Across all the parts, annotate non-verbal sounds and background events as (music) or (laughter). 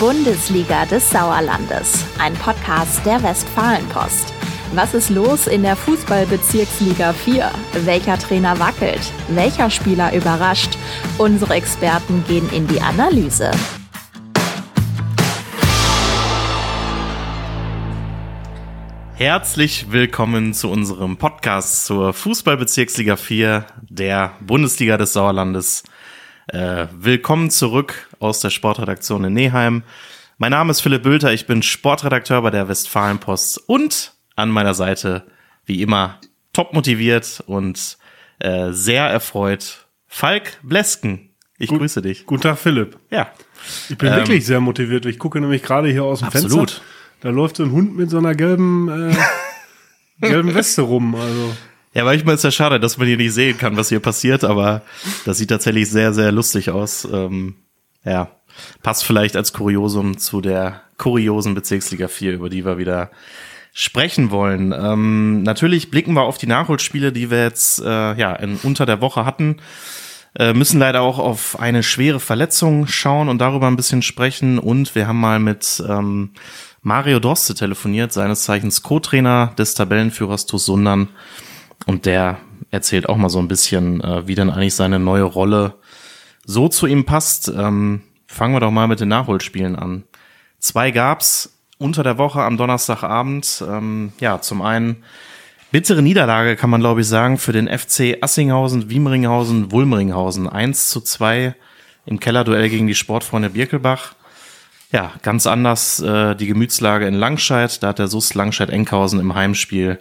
Bundesliga des Sauerlandes, ein Podcast der Westfalenpost. Was ist los in der Fußballbezirksliga 4? Welcher Trainer wackelt? Welcher Spieler überrascht? Unsere Experten gehen in die Analyse. Herzlich willkommen zu unserem Podcast zur Fußballbezirksliga 4 der Bundesliga des Sauerlandes. Äh, willkommen zurück aus der Sportredaktion in Neheim. Mein Name ist Philipp Bülter, ich bin Sportredakteur bei der Westfalenpost und an meiner Seite, wie immer, top motiviert und äh, sehr erfreut, Falk Blesken. Ich Gut, grüße dich. Guten Tag, Philipp. Ja. Ich bin ähm, wirklich sehr motiviert. Ich gucke nämlich gerade hier aus dem absolut. Fenster. Da läuft so ein Hund mit so einer gelben, äh, (laughs) gelben Weste rum. Also. Ja, manchmal ist ja schade, dass man hier nicht sehen kann, was hier passiert, aber das sieht tatsächlich sehr, sehr lustig aus. Ähm, ja, passt vielleicht als Kuriosum zu der kuriosen Bezirksliga 4, über die wir wieder sprechen wollen. Ähm, natürlich blicken wir auf die Nachholspiele, die wir jetzt äh, ja in, unter der Woche hatten. Äh, müssen leider auch auf eine schwere Verletzung schauen und darüber ein bisschen sprechen. Und wir haben mal mit ähm, Mario Dorste telefoniert, seines Zeichens Co-Trainer des Tabellenführers TuS Sundern und der erzählt auch mal so ein bisschen, äh, wie dann eigentlich seine neue Rolle so zu ihm passt. Ähm, fangen wir doch mal mit den Nachholspielen an. Zwei gab's unter der Woche am Donnerstagabend. Ähm, ja, zum einen bittere Niederlage, kann man glaube ich sagen, für den FC Assinghausen, Wiemringhausen, Wulmringhausen. 1 zu 2 im Kellerduell gegen die Sportfreunde Birkelbach. Ja, ganz anders äh, die Gemütslage in Langscheid. Da hat der SUS Langscheid-Enkhausen im Heimspiel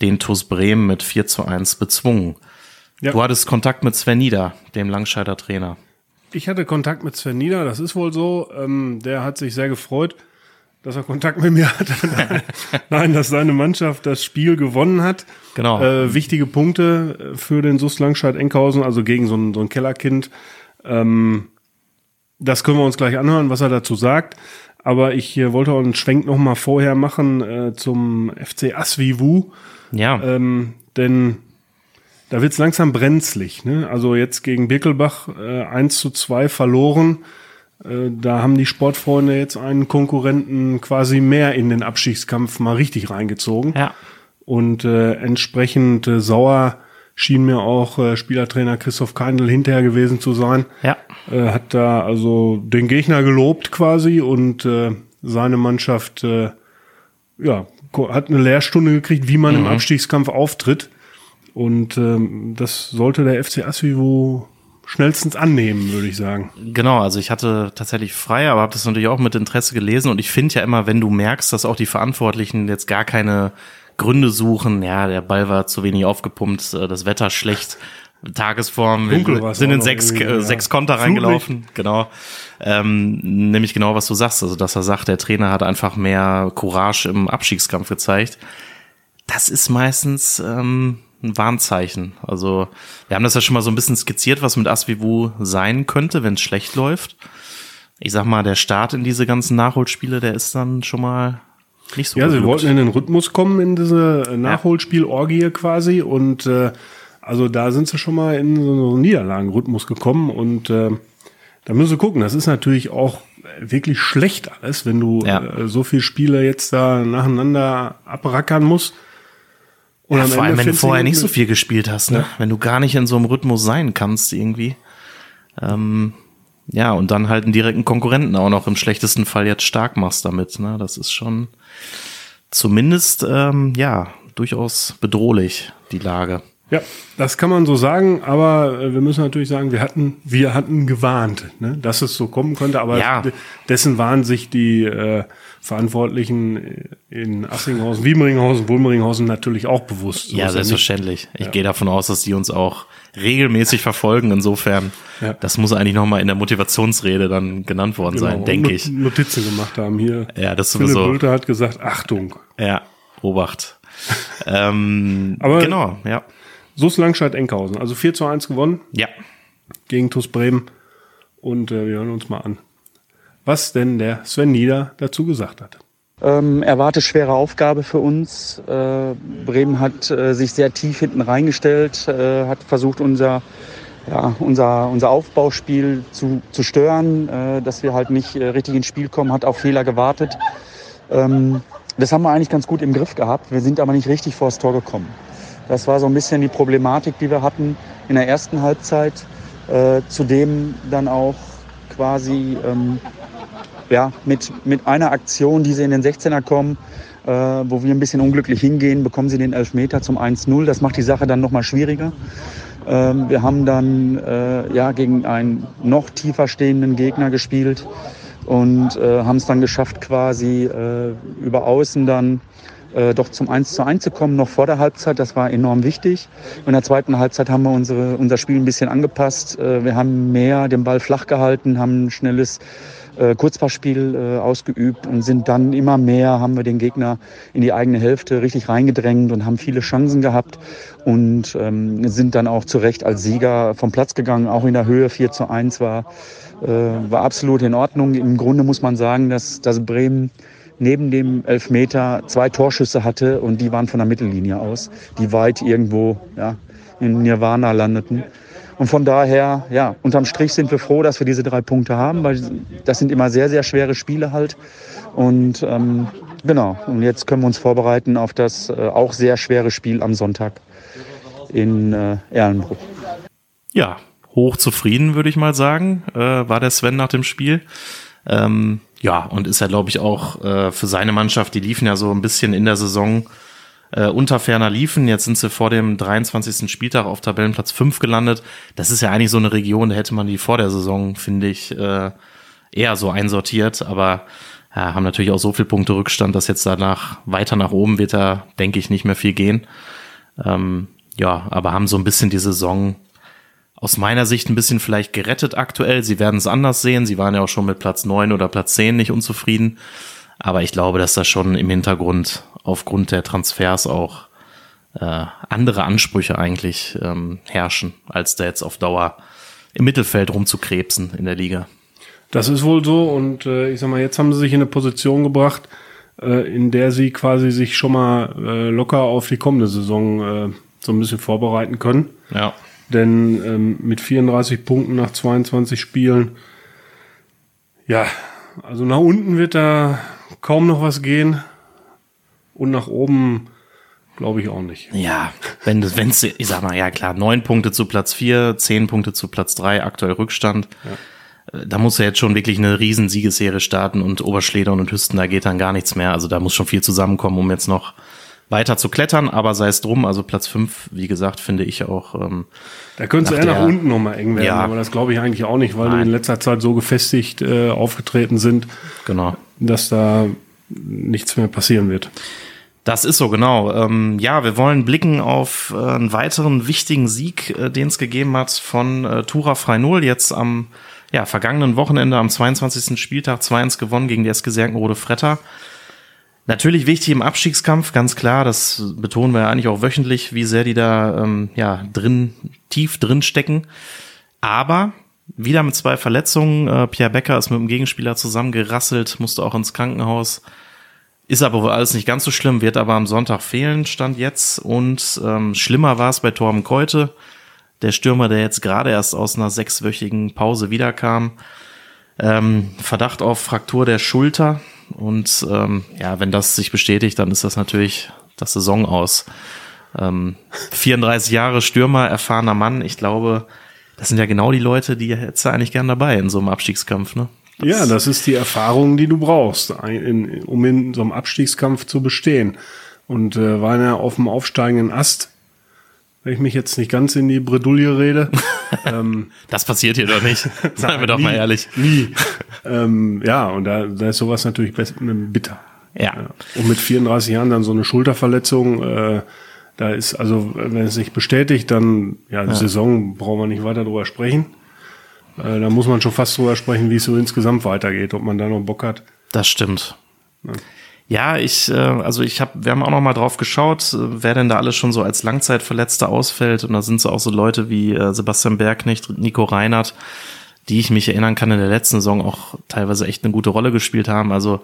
den TuS Bremen mit 4 zu 1 bezwungen. Ja. Du hattest Kontakt mit Sven Nieder, dem Langscheider Trainer. Ich hatte Kontakt mit Sven Nieder, das ist wohl so. Ähm, der hat sich sehr gefreut, dass er Kontakt mit mir hatte. (laughs) Nein, dass seine Mannschaft das Spiel gewonnen hat. Genau. Äh, wichtige Punkte für den SUS Langscheid-Enkhausen, also gegen so ein, so ein Kellerkind. Ähm, das können wir uns gleich anhören, was er dazu sagt. Aber ich äh, wollte auch einen Schwenk noch mal vorher machen äh, zum FC Asvivu. Ja. Ähm, denn da wird's langsam brenzlig. Ne? Also jetzt gegen Birkelbach äh, 1 zu 2 verloren. Äh, da haben die Sportfreunde jetzt einen Konkurrenten quasi mehr in den Abstiegskampf mal richtig reingezogen. Ja. Und äh, entsprechend äh, sauer schien mir auch äh, Spielertrainer Christoph Keindl hinterher gewesen zu sein. Ja. Äh, hat da also den Gegner gelobt quasi und äh, seine Mannschaft äh, ja hat eine Lehrstunde gekriegt, wie man mhm. im Abstiegskampf auftritt. Und ähm, das sollte der FC Asvivo schnellstens annehmen, würde ich sagen. Genau, also ich hatte tatsächlich frei, aber habe das natürlich auch mit Interesse gelesen und ich finde ja immer, wenn du merkst, dass auch die Verantwortlichen jetzt gar keine Gründe suchen, ja, der Ball war zu wenig aufgepumpt, äh, das Wetter schlecht, Tagesform, Dunkel sind in sechs, äh, sechs Konter reingelaufen, genau. Ähm, nämlich genau, was du sagst, also dass er sagt, der Trainer hat einfach mehr Courage im Abstiegskampf gezeigt. Das ist meistens ähm, ein Warnzeichen. Also wir haben das ja schon mal so ein bisschen skizziert, was mit Asvivu sein könnte, wenn es schlecht läuft. Ich sag mal, der Start in diese ganzen Nachholspiele, der ist dann schon mal nicht so Ja, sie wollten in den Rhythmus kommen, in diese Nachholspielorgie quasi und äh, also da sind sie schon mal in so einen Niederlagenrhythmus gekommen und äh, da müssen sie gucken. Das ist natürlich auch wirklich schlecht alles, wenn du ja. äh, so viele Spiele jetzt da nacheinander abrackern musst. Und ja, vor allem, wenn du vorher nicht so viel gespielt hast, ne? Ja. wenn du gar nicht in so einem Rhythmus sein kannst irgendwie. Ähm, ja, und dann halt einen direkten Konkurrenten auch noch im schlechtesten Fall jetzt stark machst damit. Ne? Das ist schon zumindest ähm, ja durchaus bedrohlich, die Lage. Ja, das kann man so sagen, aber äh, wir müssen natürlich sagen, wir hatten, wir hatten gewarnt, ne, dass es so kommen könnte, aber ja. dessen waren sich die äh, Verantwortlichen in Assinghausen, Wiemringhausen, Wulmeringhausen natürlich auch bewusst. So ja, selbstverständlich. Ich ja. gehe davon aus, dass die uns auch regelmäßig verfolgen. Insofern, ja. das muss eigentlich nochmal in der Motivationsrede dann genannt worden genau, sein, denke ich. Notizen gemacht haben hier. Ja, das sowieso. Philipp Bülter hat gesagt, Achtung. Ja, Obacht. (laughs) ähm, Aber genau, ja. SUS Langscheid-Enkhausen. Also 4 zu 1 gewonnen. Ja. Gegen TuS Bremen. Und äh, wir hören uns mal an, was denn der Sven Nieder dazu gesagt hat. Ähm, erwarte schwere Aufgabe für uns. Äh, Bremen hat äh, sich sehr tief hinten reingestellt, äh, hat versucht, unser ja, unser, unser Aufbauspiel zu, zu stören, äh, dass wir halt nicht äh, richtig ins Spiel kommen, hat auf Fehler gewartet. Ähm, das haben wir eigentlich ganz gut im Griff gehabt. Wir sind aber nicht richtig vor das Tor gekommen. Das war so ein bisschen die Problematik, die wir hatten in der ersten Halbzeit. Äh, zudem dann auch quasi ähm, ja, mit, mit einer Aktion, die sie in den 16er kommen, äh, wo wir ein bisschen unglücklich hingehen, bekommen sie den Elfmeter zum 1-0. Das macht die Sache dann nochmal schwieriger. Ähm, wir haben dann äh, ja, gegen einen noch tiefer stehenden Gegner gespielt und äh, haben es dann geschafft, quasi äh, über Außen dann äh, doch zum 1 zu 1 zu kommen, noch vor der Halbzeit. Das war enorm wichtig. In der zweiten Halbzeit haben wir unsere, unser Spiel ein bisschen angepasst. Äh, wir haben mehr den Ball flach gehalten, haben ein schnelles äh, Kurzpassspiel äh, ausgeübt und sind dann immer mehr, haben wir den Gegner in die eigene Hälfte richtig reingedrängt und haben viele Chancen gehabt und ähm, sind dann auch zu Recht als Sieger vom Platz gegangen, auch in der Höhe 4 zu 1 war, äh, war absolut in Ordnung. Im Grunde muss man sagen, dass, dass Bremen neben dem Elfmeter zwei Torschüsse hatte und die waren von der Mittellinie aus, die weit irgendwo ja, in Nirvana landeten. Und von daher, ja, unterm Strich sind wir froh, dass wir diese drei Punkte haben, weil das sind immer sehr, sehr schwere Spiele halt. Und ähm, genau, und jetzt können wir uns vorbereiten auf das äh, auch sehr schwere Spiel am Sonntag in äh, Erlenbruch. Ja, hochzufrieden, würde ich mal sagen, äh, war der Sven nach dem Spiel. Ähm, ja, und ist ja, glaube ich, auch äh, für seine Mannschaft, die liefen ja so ein bisschen in der Saison äh, unter ferner liefen. Jetzt sind sie vor dem 23. Spieltag auf Tabellenplatz 5 gelandet. Das ist ja eigentlich so eine Region, da hätte man die vor der Saison, finde ich, äh, eher so einsortiert. Aber ja, haben natürlich auch so viel Punkte Rückstand, dass jetzt danach weiter nach oben wird da, denke ich, nicht mehr viel gehen. Ähm, ja, aber haben so ein bisschen die Saison aus meiner Sicht ein bisschen vielleicht gerettet aktuell. Sie werden es anders sehen. Sie waren ja auch schon mit Platz 9 oder Platz 10 nicht unzufrieden. Aber ich glaube, dass da schon im Hintergrund aufgrund der Transfers auch äh, andere Ansprüche eigentlich ähm, herrschen, als da jetzt auf Dauer im Mittelfeld rumzukrebsen in der Liga. Das ist wohl so und äh, ich sag mal, jetzt haben sie sich in eine Position gebracht, äh, in der sie quasi sich schon mal äh, locker auf die kommende Saison äh, so ein bisschen vorbereiten können. Ja. Denn ähm, mit 34 Punkten nach 22 Spielen, ja, also nach unten wird da kaum noch was gehen. Und nach oben glaube ich auch nicht. Ja, wenn du, wenn's, ich sag mal, ja klar, neun Punkte zu Platz vier, zehn Punkte zu Platz drei, aktuell Rückstand. Ja. Da muss er jetzt schon wirklich eine riesen Siegesserie starten und Oberschledern und Hüsten, da geht dann gar nichts mehr. Also da muss schon viel zusammenkommen, um jetzt noch weiter zu klettern, aber sei es drum, also Platz fünf, wie gesagt, finde ich auch. Ähm, da könnte es eher nach unten nochmal eng werden, ja, aber das glaube ich eigentlich auch nicht, weil nein. die in letzter Zeit so gefestigt äh, aufgetreten sind, genau. dass da nichts mehr passieren wird. Das ist so, genau. Ähm, ja, wir wollen blicken auf äh, einen weiteren wichtigen Sieg, äh, den es gegeben hat von äh, Tura Freinol jetzt am ja, vergangenen Wochenende am 22. Spieltag 2-1 gewonnen gegen die SG Serkenrode Fretter. Natürlich wichtig im Abstiegskampf, ganz klar, das betonen wir ja eigentlich auch wöchentlich, wie sehr die da ähm, ja, drin, tief drin stecken. Aber wieder mit zwei Verletzungen. Äh, Pierre Becker ist mit dem Gegenspieler zusammengerasselt, musste auch ins Krankenhaus. Ist aber wohl alles nicht ganz so schlimm, wird aber am Sonntag fehlen, stand jetzt. Und ähm, schlimmer war es bei Torben Keute, der Stürmer, der jetzt gerade erst aus einer sechswöchigen Pause wiederkam. Ähm, Verdacht auf Fraktur der Schulter. Und ähm, ja, wenn das sich bestätigt, dann ist das natürlich das Saison aus. Ähm, 34 Jahre Stürmer, erfahrener Mann. Ich glaube, das sind ja genau die Leute, die jetzt eigentlich gern dabei in so einem Abstiegskampf, ne? Das ja, das ist die Erfahrung, die du brauchst, um in so einem Abstiegskampf zu bestehen. Und äh, war er auf dem aufsteigenden Ast, wenn ich mich jetzt nicht ganz in die Bredouille rede. (laughs) ähm, das passiert hier doch nicht. (laughs) Seien wir doch nie, mal ehrlich. Nie. ähm, ja, und da, da ist sowas natürlich bitter. Ja. ja. Und mit 34 Jahren dann so eine Schulterverletzung, äh, da ist, also, wenn es sich bestätigt, dann, ja, die ja. Saison brauchen wir nicht weiter drüber sprechen. Äh, da muss man schon fast drüber sprechen, wie es so insgesamt weitergeht, ob man da noch Bock hat. Das stimmt. Ja. Ja, ich, äh, also ich habe, wir haben auch noch mal drauf geschaut, äh, wer denn da alles schon so als Langzeitverletzter ausfällt. Und da sind so auch so Leute wie äh, Sebastian Bergknecht, Nico Reinhardt, die ich mich erinnern kann in der letzten Saison auch teilweise echt eine gute Rolle gespielt haben. Also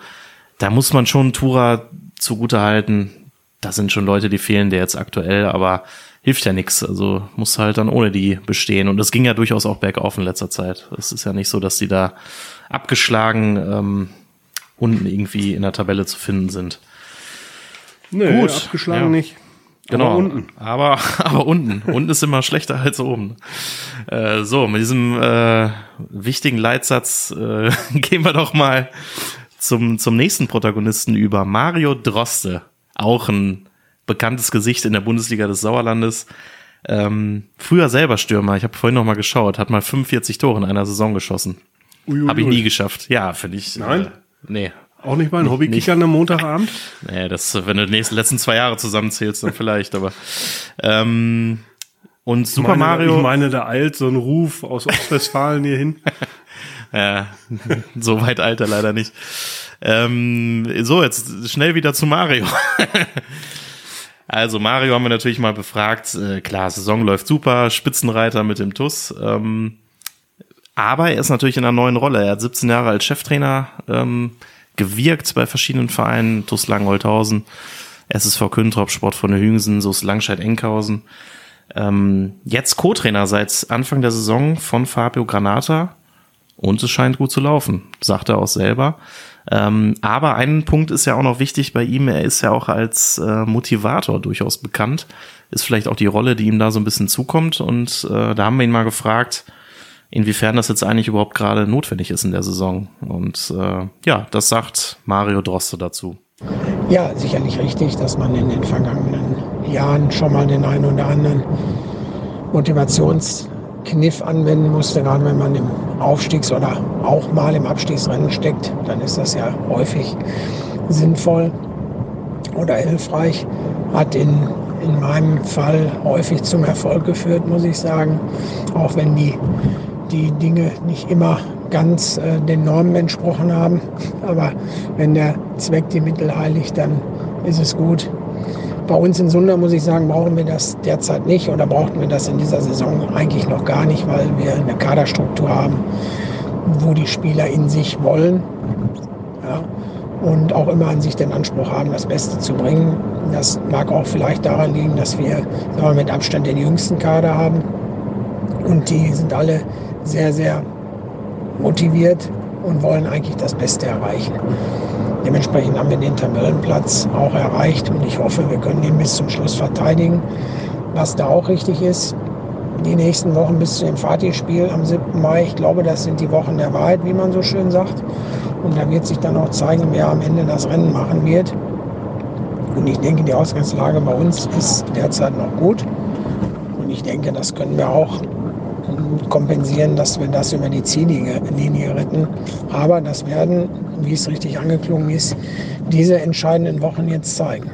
da muss man schon Tura zugute halten. Da sind schon Leute, die fehlen der jetzt aktuell, aber hilft ja nichts. Also muss halt dann ohne die bestehen. Und es ging ja durchaus auch bergauf in letzter Zeit. Es ist ja nicht so, dass die da abgeschlagen ähm, unten irgendwie in der Tabelle zu finden sind. Nee, Gut, abgeschlagen ja. nicht. Genau. Aber unten. Aber, (laughs) aber unten. unten ist immer schlechter als oben. Äh, so, mit diesem äh, wichtigen Leitsatz äh, (laughs) gehen wir doch mal zum, zum nächsten Protagonisten über. Mario Droste. Auch ein bekanntes Gesicht in der Bundesliga des Sauerlandes. Ähm, früher selber Stürmer. Ich habe vorhin noch mal geschaut. Hat mal 45 Tore in einer Saison geschossen. Habe ich nie geschafft. Ja, finde ich. Nein? Nee. Auch nicht mal ein Hobbykicker am Montagabend? Nee, das, wenn du die nächsten, letzten zwei Jahre zusammenzählst, dann vielleicht, aber. Ähm, und Super meine, Mario. Ich meine, da eilt so ein Ruf aus Ostwestfalen hier hin. (laughs) ja, so weit eilt er leider nicht. Ähm, so, jetzt schnell wieder zu Mario. (laughs) also, Mario haben wir natürlich mal befragt. Äh, klar, Saison läuft super, Spitzenreiter mit dem TUS. Ähm, aber er ist natürlich in einer neuen Rolle. Er hat 17 Jahre als Cheftrainer ähm, gewirkt bei verschiedenen Vereinen, TuS Langenholthausen, SSV Küntrop, Sport von der Hüngsen, SUS Langscheid-Enkhausen. Ähm, jetzt Co-Trainer seit Anfang der Saison von Fabio Granata und es scheint gut zu laufen, sagt er auch selber. Ähm, aber ein Punkt ist ja auch noch wichtig bei ihm, er ist ja auch als äh, Motivator durchaus bekannt, ist vielleicht auch die Rolle, die ihm da so ein bisschen zukommt und äh, da haben wir ihn mal gefragt, inwiefern das jetzt eigentlich überhaupt gerade notwendig ist in der Saison. Und äh, ja, das sagt Mario Droste dazu. Ja, sicherlich richtig, dass man in den vergangenen Jahren schon mal den einen oder anderen Motivationskniff anwenden musste, gerade wenn man im Aufstiegs- oder auch mal im Abstiegsrennen steckt, dann ist das ja häufig sinnvoll oder hilfreich. Hat in, in meinem Fall häufig zum Erfolg geführt, muss ich sagen. Auch wenn die die Dinge nicht immer ganz äh, den Normen entsprochen haben. Aber wenn der Zweck die Mittel heiligt, dann ist es gut. Bei uns in Sunder muss ich sagen, brauchen wir das derzeit nicht oder brauchten wir das in dieser Saison eigentlich noch gar nicht, weil wir eine Kaderstruktur haben, wo die Spieler in sich wollen ja, und auch immer an sich den Anspruch haben, das Beste zu bringen. Das mag auch vielleicht daran liegen, dass wir, wir mit Abstand den jüngsten Kader haben und die sind alle sehr, sehr motiviert und wollen eigentlich das Beste erreichen. Dementsprechend haben wir den Tabellenplatz auch erreicht und ich hoffe, wir können ihn bis zum Schluss verteidigen. Was da auch richtig ist, die nächsten Wochen bis zu dem Fatih-Spiel am 7. Mai, ich glaube, das sind die Wochen der Wahrheit, wie man so schön sagt. Und da wird sich dann auch zeigen, wer am Ende das Rennen machen wird. Und ich denke, die Ausgangslage bei uns ist derzeit noch gut. Und ich denke, das können wir auch kompensieren, dass wir das über die Ziellinie retten. Aber das werden, wie es richtig angeklungen ist, diese entscheidenden Wochen jetzt zeigen.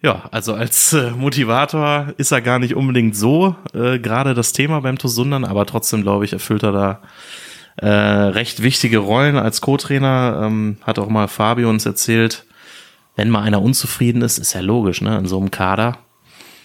Ja, also als äh, Motivator ist er gar nicht unbedingt so äh, gerade das Thema beim TuS Sundern, aber trotzdem glaube ich, erfüllt er da äh, recht wichtige Rollen als Co-Trainer. Ähm, hat auch mal Fabio uns erzählt, wenn mal einer unzufrieden ist, ist ja logisch, ne, in so einem Kader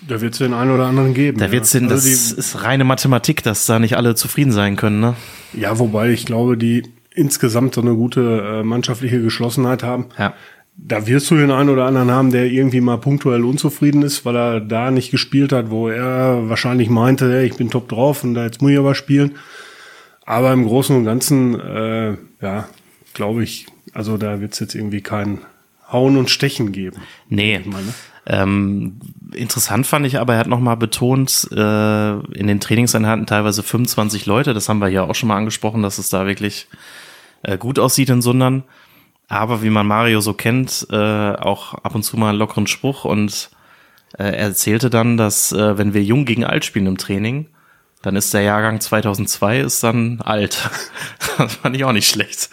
da wird es den einen oder anderen geben. Da wird es den, also das ist reine Mathematik, dass da nicht alle zufrieden sein können, ne? Ja, wobei ich glaube, die insgesamt so eine gute äh, mannschaftliche Geschlossenheit haben. Ja. Da wirst du den einen oder anderen haben, der irgendwie mal punktuell unzufrieden ist, weil er da nicht gespielt hat, wo er wahrscheinlich meinte, hey, ich bin top drauf und da jetzt muss ich aber spielen. Aber im Großen und Ganzen, äh, ja, glaube ich, also da wird es jetzt irgendwie kein Hauen und Stechen geben. Nee. Ähm, interessant fand ich aber, er hat nochmal betont, äh, in den Trainingseinheiten teilweise 25 Leute, das haben wir ja auch schon mal angesprochen, dass es da wirklich äh, gut aussieht in Sundern. Aber wie man Mario so kennt, äh, auch ab und zu mal einen lockeren Spruch und äh, er erzählte dann, dass äh, wenn wir jung gegen alt spielen im Training, dann ist der Jahrgang 2002 ist dann alt. (laughs) das fand ich auch nicht schlecht.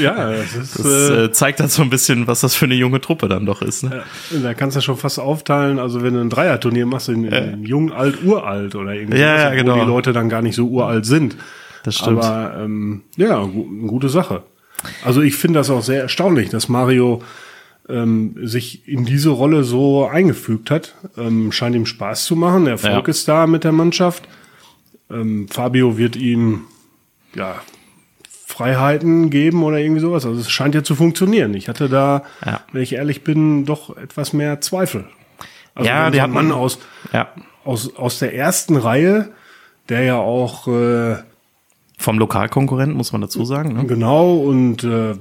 Ja, das, ist, das äh, äh, zeigt dann so ein bisschen, was das für eine junge Truppe dann doch ist. Ne? Ja, da kannst du schon fast aufteilen. Also wenn du ein Dreierturnier machst, in, in jung, alt, uralt oder irgendwie, ja, ja, genau. wo die Leute dann gar nicht so uralt sind. Das stimmt. Aber ähm, ja, eine gute Sache. Also ich finde das auch sehr erstaunlich, dass Mario ähm, sich in diese Rolle so eingefügt hat. Ähm, scheint ihm Spaß zu machen. Der Erfolg ja. ist da mit der Mannschaft. Ähm, Fabio wird ihm ja Freiheiten geben oder irgendwie sowas. Also es scheint ja zu funktionieren. Ich hatte da, ja. wenn ich ehrlich bin, doch etwas mehr Zweifel. Also ja, der hat Mann aus, ja. aus, aus der ersten Reihe, der ja auch äh, Vom Lokalkonkurrenten, muss man dazu sagen. Ne? genau und äh,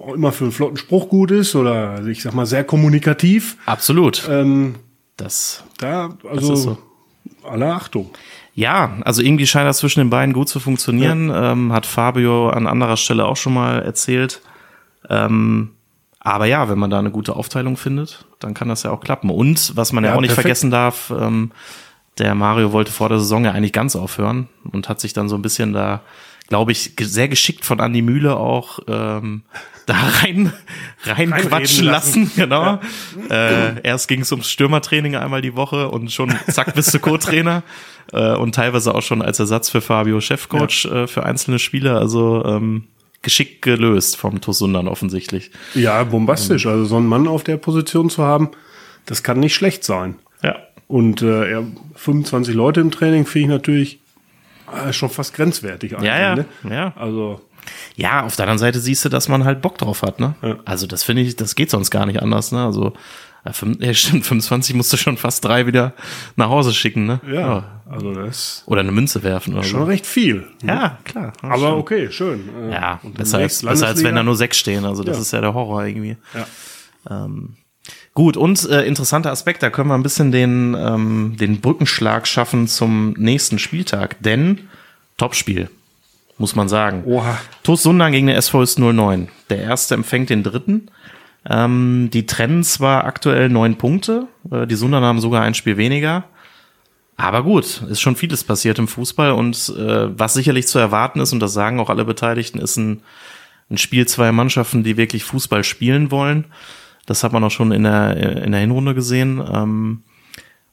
auch immer für einen flotten Spruch gut ist oder ich sag mal sehr kommunikativ. Absolut. Ähm, Das, da, also ist so. Alle Achtung. ja, also irgendwie scheint das zwischen den beiden gut zu funktionieren. Ähm, hat Fabio an anderer Stelle auch schon mal erzählt. Ähm, aber ja, wenn man da eine gute Aufteilung findet, dann kann das ja auch klappen. Und was man ja, Ja, auch nicht perfekt. vergessen darf, ähm, der Mario wollte vor der Saison ja eigentlich ganz aufhören und hat sich dann so ein bisschen da, glaube ich, sehr geschickt von Andi Mühle auch ähm, (laughs) da rein rein quatschen lassen. lassen. Genau. Äh, erst ging es ums Stürmertraining einmal die Woche und schon zack bist du Co-Trainer (laughs) äh, und teilweise auch schon als Ersatz für Fabio Chefcoach äh, für einzelne Spieler. Also ähm, geschickt gelöst vom Tosundan offensichtlich. Ja, bombastisch. Also so einen Mann auf der Position zu haben, das kann nicht schlecht sein. Ja. Und äh, ja, 25 Leute im Training finde ich natürlich schon fast grenzwertig eigentlich. Ja, ja, Ne? ja. Also Ja, auf der anderen Seite siehst du, dass man halt Bock drauf hat, ne? Ja. Also das finde ich, das geht sonst gar nicht anders, ne? Also ja, fünf- (laughs) ja, stimmt, 25 musst du schon fast drei wieder nach Hause schicken, ne? ja, also das Oder eine Münze werfen oder ist schon so. recht viel. Ja, klar. Aber stimmt. okay, schön. Äh, Ja, und besser als, besser als wenn da nur sechs stehen. Also das Ja. ist ja der Horror irgendwie. Ja. Gut, und äh, interessanter Aspekt, da können wir ein bisschen den, ähm, den Brückenschlag schaffen zum nächsten Spieltag. Denn Topspiel, muss man sagen. Oha. TuS Sundern gegen den SVS 09. Der erste empfängt den dritten. Ähm, die trennen zwar aktuell neun Punkte, äh, die Sundern haben sogar ein Spiel weniger. Aber gut, ist schon vieles passiert im Fußball und äh, was sicherlich zu erwarten ist, und das sagen auch alle Beteiligten, ist ein, ein Spiel zweier Mannschaften, die wirklich Fußball spielen wollen. Das hat man auch schon in der, in der Hinrunde gesehen. Ähm,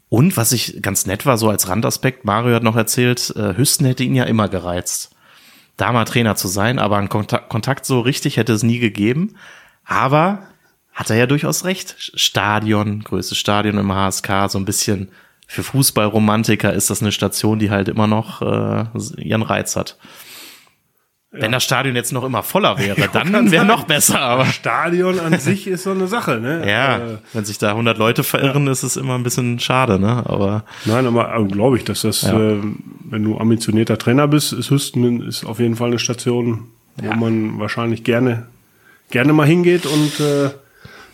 und was ich ganz nett war, so als Randaspekt, Mario hat noch erzählt, äh, Hüsten hätte ihn ja immer gereizt da mal Trainer zu sein, aber einen Kontakt, Kontakt so richtig hätte es nie gegeben. Aber hat er ja durchaus recht. Stadion, größtes Stadion im HSK, so ein bisschen für Fußballromantiker ist das eine Station, die halt immer noch äh, ihren Reiz hat. Wenn das Stadion jetzt noch immer voller wäre, (laughs) dann wäre noch besser, aber Stadion an sich ist so eine Sache, ne? ja, Äh, wenn sich da 100 Leute verirren, ist es immer ein bisschen schade, ne? Aber nein, aber äh, glaube ich, dass das, Ja. äh, wenn du ambitionierter Trainer bist, ist Hüsten ist auf jeden Fall eine Station, wo Ja. man wahrscheinlich gerne, gerne mal hingeht und äh,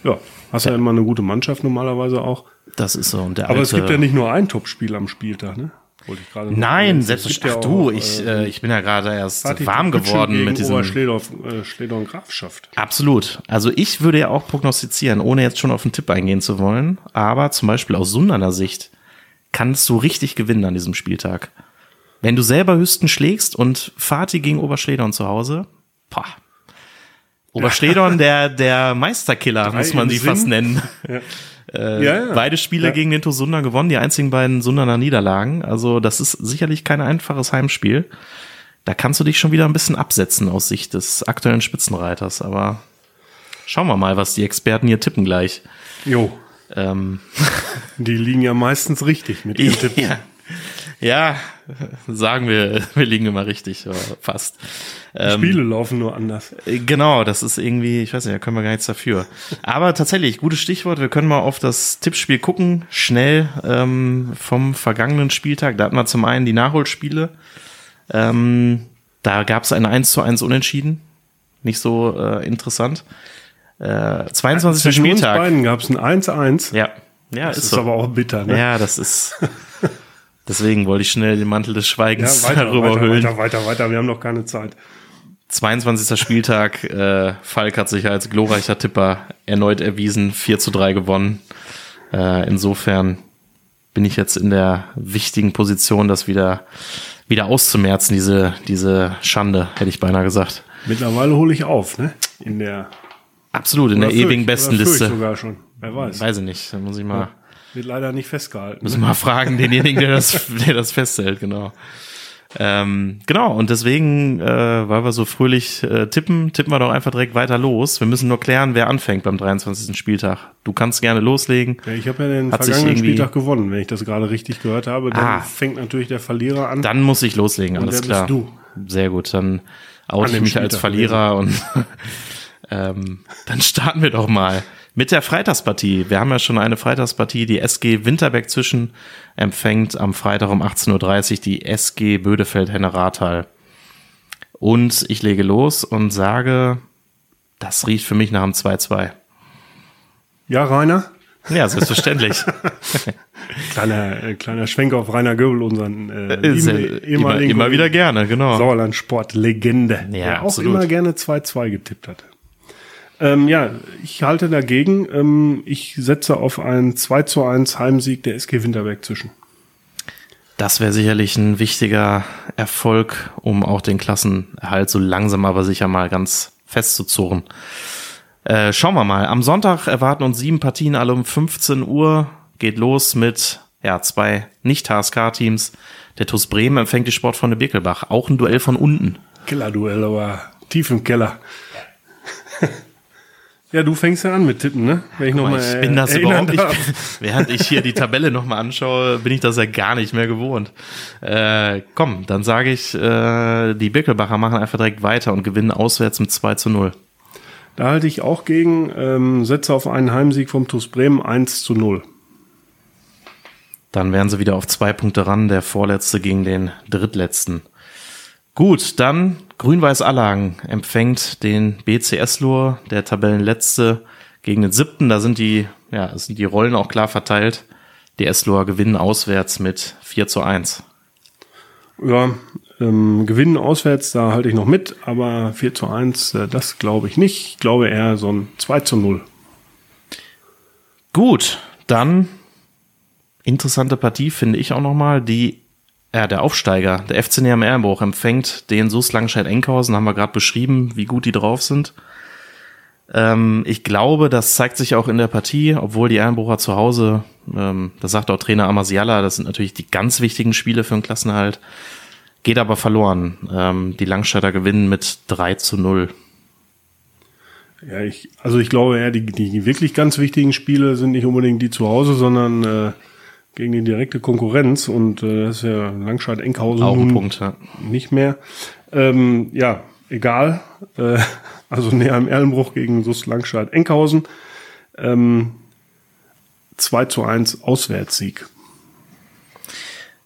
ja, hast ja. immer eine gute Mannschaft normalerweise auch. das ist so. Und der Aber es alte- gibt ja nicht nur ein Topspiel am Spieltag, ne? Wollte ich gerade Nein, selbstverständlich. gibt Ach ja du, auch, ich, äh, äh, ich bin ja gerade erst warm geworden mit diesem. Oberschledorf, äh, Schledorf Grafschaft. Absolut. Also ich würde ja auch prognostizieren, ohne jetzt schon auf den Tipp eingehen zu wollen, aber zum Beispiel aus Sunderner Sicht kannst du richtig gewinnen an diesem Spieltag. Wenn du selber Hüsten schlägst und Fatih gegen Oberschledorn zu Hause, pah. Oberschledorn, der, der Meisterkiller, muss man sie Sinn. fast nennen. (laughs) ja, ja. Beide Spiele Ja. gegen den TuS Sundern gewonnen, die einzigen beiden Sunderner Niederlagen. Also das ist sicherlich kein einfaches Heimspiel. Da kannst du dich schon wieder ein bisschen absetzen aus Sicht des aktuellen Spitzenreiters. Aber schauen wir mal, was die Experten hier tippen gleich. Jo, Ähm, (laughs) die liegen ja meistens richtig mit ihren Tippen. (laughs) ja, ja, sagen wir, (laughs) wir liegen immer richtig, fast. Ähm, Spiele laufen nur anders. Äh, Genau, das ist irgendwie, ich weiß nicht, da können wir gar nichts dafür. Aber tatsächlich, gutes Stichwort, wir können mal auf das Tippspiel gucken, schnell ähm, vom vergangenen Spieltag. Da hatten wir zum einen die Nachholspiele. Ähm, da gab es ein 1 zu 1 Unentschieden. Nicht so äh, interessant. Äh, 22. Zwischen uns Spieltag. beiden gab es ein 1-1. Ja, ja, Das ist, ist so. aber auch bitter, ne? Ja, das ist. (laughs) Deswegen wollte ich schnell den Mantel des Ja, Schweigens weiter, darüber weiter, hüllen. weiter, weiter, weiter. Wir haben noch keine Zeit. 22. Spieltag. Äh, Falk hat sich als glorreicher Tipper erneut erwiesen. 4 zu 3 gewonnen. Äh, insofern bin ich jetzt in der wichtigen Position, das wieder, wieder auszumerzen, diese, diese Schande, hätte ich beinahe gesagt. Mittlerweile hole ich auf, ne? In der, Absolut, in der ewigen Bestenliste. Sogar schon. Wer weiß. Weiß ich nicht. Da muss ich mal, Wird leider nicht festgehalten. muss ich mal fragen, denjenigen, der das, der das festhält, genau. Ähm, genau, und deswegen, äh, weil wir so fröhlich äh, tippen, tippen wir doch einfach direkt weiter los. Wir müssen nur klären, wer anfängt beim 23. Spieltag. Du kannst gerne loslegen. Ja, ich habe ja den Hat vergangenen Spieltag gewonnen, wenn ich das gerade richtig gehört habe. Dann Ah. fängt natürlich der Verlierer an. Dann muss ich loslegen, Und alles klar. bist du? Sehr gut, dann oute ich mich als Verlierer und (laughs) ähm, dann starten wir doch mal. Mit der Freitagspartie. Wir haben ja schon eine Freitagspartie. Die SG Winterberg zwischen empfängt am Freitag um 18.30 Uhr die SG Bödefeld-Henne-Rathal. Und ich lege los und sage, das riecht für mich nach einem 2-2. Ja, Rainer? Ja, selbstverständlich. (laughs) kleiner, äh, kleiner Schwenk auf Rainer Göbel, unseren äh, Sehr, immer, immer wieder gerne, genau. Sauerland-Sport-Legende, Ja, der auch absolut. immer gerne 2-2 getippt hat. Ähm, ja, ich halte dagegen. Ähm, ich setze auf einen 2 zu 1 Heimsieg der SG Winterberg zwischen. Das wäre sicherlich ein wichtiger Erfolg, um auch den Klassenerhalt so langsam aber sicher mal ganz festzuzurren. Äh, schauen wir mal. Am Sonntag erwarten uns sieben Partien, alle um 15 Uhr. Geht los mit ja, zwei Nicht-HSK-Teams. Der TuS Bremen empfängt die Sportfreunde Birkelbach. Auch ein Duell von unten. Kellerduell, aber tief im Keller. (laughs) ja, du fängst ja an mit Tippen, ne? Wenn ich nochmal ich bin das überhaupt nicht. (laughs) Während ich hier die Tabelle nochmal anschaue, bin ich das ja gar nicht mehr gewohnt. Äh, komm, dann sage ich, äh, die Birkelbacher machen einfach direkt weiter und gewinnen auswärts mit 2 zu 0. Da halte ich auch gegen, ähm, setze auf einen Heimsieg vom TuS Bremen 1 zu 0. Dann wären sie wieder auf zwei Punkte ran, der vorletzte gegen den drittletzten. Gut, dann Grün-Weiß Allagen empfängt den BCS Lur, der Tabellenletzte gegen den siebten. Da sind die, ja, sind die Rollen auch klar verteilt. Die Esloer gewinnen auswärts mit 4 zu 1. Ja, ähm, gewinnen auswärts, da halte ich noch mit, aber 4 zu 1, äh, das glaube ich nicht. Ich glaube eher so ein 2 zu 0. Gut, dann interessante Partie finde ich auch nochmal. Die, ja, der Aufsteiger, der FC Neam Erlenbruch empfängt den SUS Langscheid-Enkhausen, haben wir gerade beschrieben, wie gut die drauf sind. Ähm, ich glaube, das zeigt sich auch in der Partie, obwohl die Erlenbrucher zu Hause, ähm, das sagt auch Trainer Amasiala, das sind natürlich die ganz wichtigen Spiele für den Klassenerhalt, geht aber verloren. Ähm, die Langscheider gewinnen mit 3 zu 0. Ja, ich, also ich glaube eher, die, die wirklich ganz wichtigen Spiele sind nicht unbedingt die zu Hause, sondern äh, gegen die direkte Konkurrenz und äh, das ist ja Langscheid-Enkhausen Auch ein Punkt, ja. nicht mehr. Ähm, ja, egal. Äh, (laughs) also näher im Erlenbruch gegen SUS Langscheid-Enkhausen. Ähm, 2 zu 1 Auswärtssieg.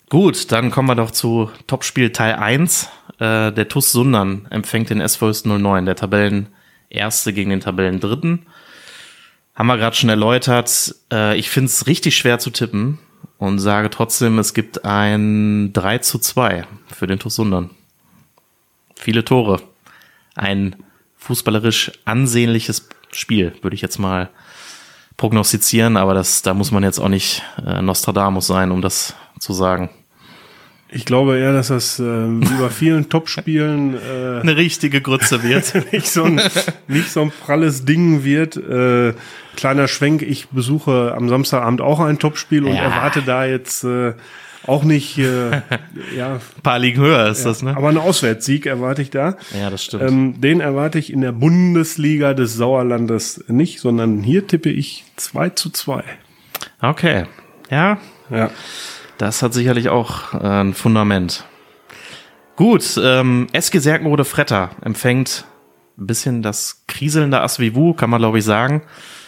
Gut, dann kommen wir doch zu Topspiel Teil 1. Äh, der TuS Sundern empfängt den SV 09, der Tabellenerste gegen den Tabellendritten. Haben wir gerade schon erläutert. Äh, ich finde es richtig schwer zu tippen und sage trotzdem, es gibt ein 3 zu 2 für den TuS Sundern. Viele Tore. Ein fußballerisch ansehnliches Spiel, würde ich jetzt mal prognostizieren, aber das, da muss man jetzt auch nicht äh, Nostradamus sein, um das zu sagen. Ich glaube eher, dass das äh, (laughs) wie bei vielen Topspielen äh, Eine richtige Grütze wird. (laughs) nicht, so ein, nicht so ein pralles Ding wird. Äh, kleiner Schwenk, ich besuche am Samstagabend auch ein Topspiel und Ja. erwarte da jetzt äh, auch nicht, äh, (laughs) ja, Ein paar Ligen höher ist das, ne? aber einen Auswärtssieg erwarte ich da. Ja, das stimmt. Ähm, den erwarte ich in der Bundesliga des Sauerlandes nicht, sondern hier tippe ich 2 zu 2. Okay. Ja, Ja. Das hat sicherlich auch äh, ein Fundament. Gut, ähm, SG Serkenrode Fretter empfängt ein bisschen das kriselnde Asvivu, kann man glaube ich sagen.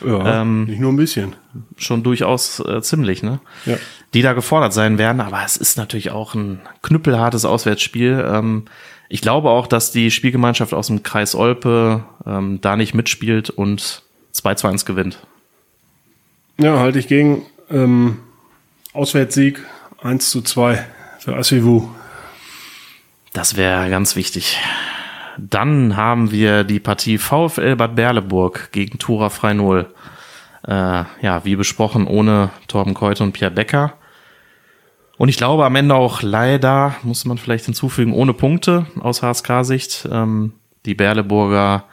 Ja, Ähm, nicht nur ein bisschen. Schon durchaus äh, ziemlich, ne? Ja. Die da gefordert sein werden, aber es ist natürlich auch ein knüppelhartes Auswärtsspiel. Ähm, ich glaube auch, dass die Spielgemeinschaft aus dem Kreis Olpe ähm, da nicht mitspielt und 2 zu 1 gewinnt. Ja, halte ich gegen ähm, Auswärtssieg 1 zu 2 für Asivu. Das wäre ganz wichtig. Dann haben wir die Partie VfL Bad Berleburg gegen Tura Freinol. Äh, ja, wie besprochen, ohne Torben Keute und Pierre Becker. Und ich glaube am Ende auch leider, muss man vielleicht hinzufügen, ohne Punkte aus HSK-Sicht. Ähm, die Berleburger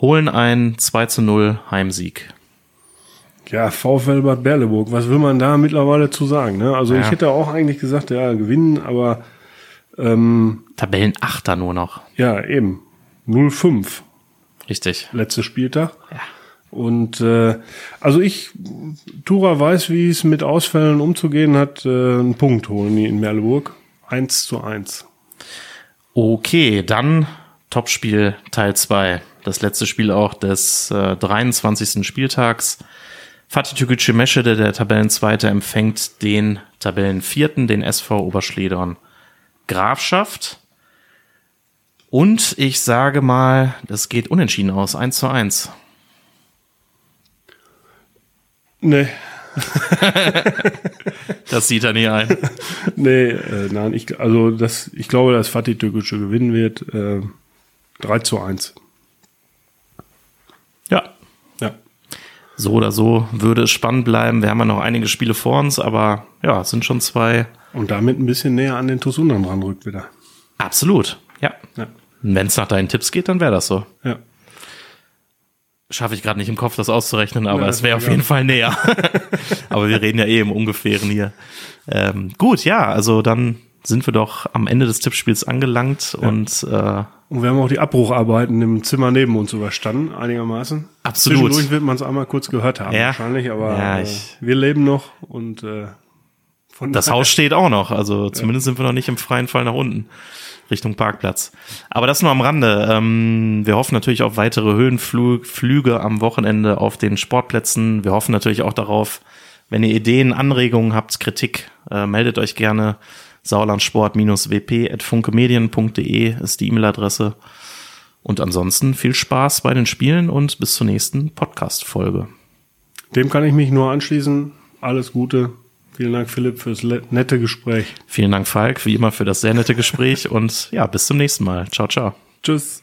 holen einen 2 zu 0 Heimsieg. Ja, VfL Bad Berleburg, was will man da mittlerweile zu sagen? Ne? Also Ja. ich hätte auch eigentlich gesagt, ja, gewinnen, aber ähm, Tabellenachter nur noch. ja, eben. 0-5, Richtig. letzter Spieltag. Ja. Und äh, also ich, Tura weiß, wie es mit Ausfällen umzugehen hat, äh, einen Punkt holen die in Merleburg. 1 zu 1. Okay, dann Topspiel Teil 2. Das letzte Spiel auch des äh, 23. Spieltags. Fatih Türkgücü Meschede, der Tabellenzweite, empfängt den Tabellenvierten, den SV Oberschledern Grafschaft. Und ich sage mal, das geht unentschieden aus, 1 zu 1. Nee. (laughs) das sieht er nie ein. (laughs) nee, äh, nein, ich, also das, ich glaube, dass Fatih Türkgücü gewinnen wird. Äh, 3 zu 1. Ja. Ja. So oder so würde es spannend bleiben. Wir haben ja noch einige Spiele vor uns, aber ja, es sind schon zwei. Und damit ein bisschen näher an den Tosunern ranrückt wieder. Absolut, ja. ja. Wenn es nach deinen Tipps geht, dann wäre das so. Ja. Schaffe ich gerade nicht im Kopf, das auszurechnen, aber ja, es wäre auf jeden Fall näher. (laughs) aber wir reden ja eh im Ungefähren hier. Ähm, gut, ja, also dann sind wir doch am Ende des Tippspiels angelangt und äh, und wir haben auch die Abbrucharbeiten im Zimmer neben uns überstanden, einigermaßen. Absolut. Zwischendurch wird man es einmal kurz gehört haben, ja. wahrscheinlich, aber ja, äh, wir leben noch und äh, von Das Haus steht auch noch, also zumindest sind wir noch nicht im freien Fall nach unten. Richtung Parkplatz. Aber das nur am Rande. Ähm, wir hoffen natürlich auf weitere Höhenflüge am Wochenende auf den Sportplätzen. Wir hoffen natürlich auch darauf, wenn ihr Ideen, Anregungen habt, Kritik, äh, meldet euch gerne. Sauerlandsport-wp.funkemedien.de ist die E-Mail-Adresse. Und ansonsten viel Spaß bei den Spielen und bis zur nächsten Podcast-Folge. Dem kann ich mich nur anschließen. Alles Gute. Vielen Dank, Philipp, fürs nette Gespräch. Vielen Dank, Falk, wie immer für das sehr nette Gespräch und ja, bis zum nächsten Mal. Ciao, ciao. Tschüss.